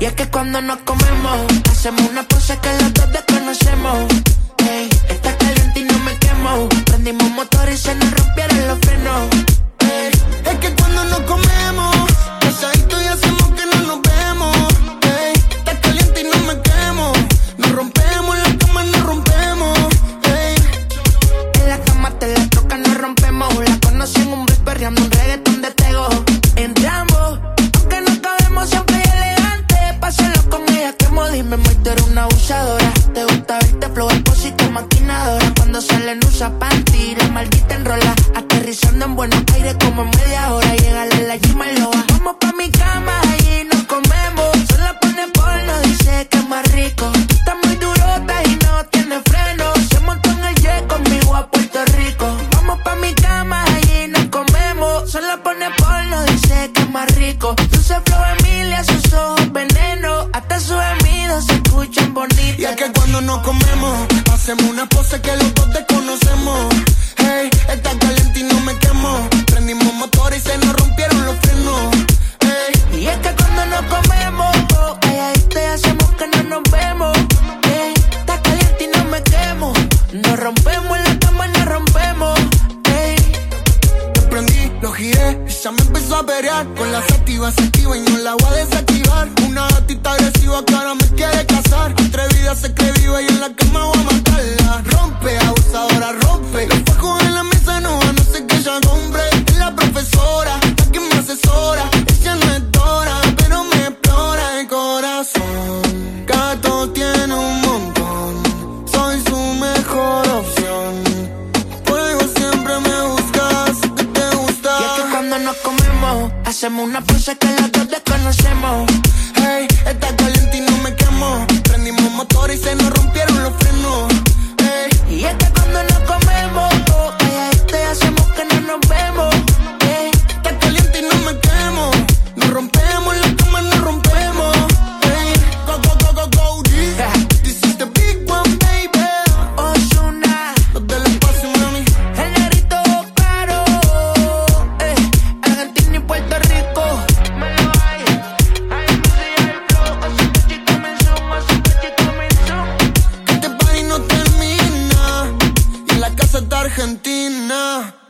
Y es que cuando nos comemos, hacemos una pose que los dos desconocemos. Está caliente y no me quemo. Prendimos motor y se nos rompieron los frenos. Es que cuando nos Te gusta verte flow expósito, maquinadora. Cuando salen usa panty, la maldita enrola. Aterrizando en buenos aires como en media hora. Llega la y Loa. Vamos pa' mi cama y nos comemos. Solo pone porno, dice que es más rico. Tú estás muy durota y no tiene freno. Se montó en el jet conmigo a Puerto Rico. Vamos pa' mi cama y nos comemos. Solo pone porno, dice que es más rico. Dulce flow Emilia, y nos comemos, hacemos una pose que los dos desconocemos. Hey, está caliente y no me quemo. Prendimos motor y se nos rompieron los frenos. Hey, Y es que cuando nos comemos, oh, ay, ay, te hacemos que no nos vemos. Ey, está caliente y no me quemo. Nos rompemos en la cama, nos rompemos. Ey, te prendí, lo giré, ella me empezó a pelear. Con la sativa se activa y no la voy a desactivar. Una gatita agresiva que ahora me. Se cree viva y en la cama voy a matarla. Rompe, abusadora, rompe. Los fajos en la mesa no van a ser que ella compre. Es la profesora, la que me asesora. Ella no es Dora, pero me explora el corazón. Gato tiene un montón. Soy su mejor opción. Por algo siempre me buscas, que te gusta. y es que cuando nos comemos, hacemos una pose que los dos desconocemos. Hey, está caliente y no me quemo. Está Argentina.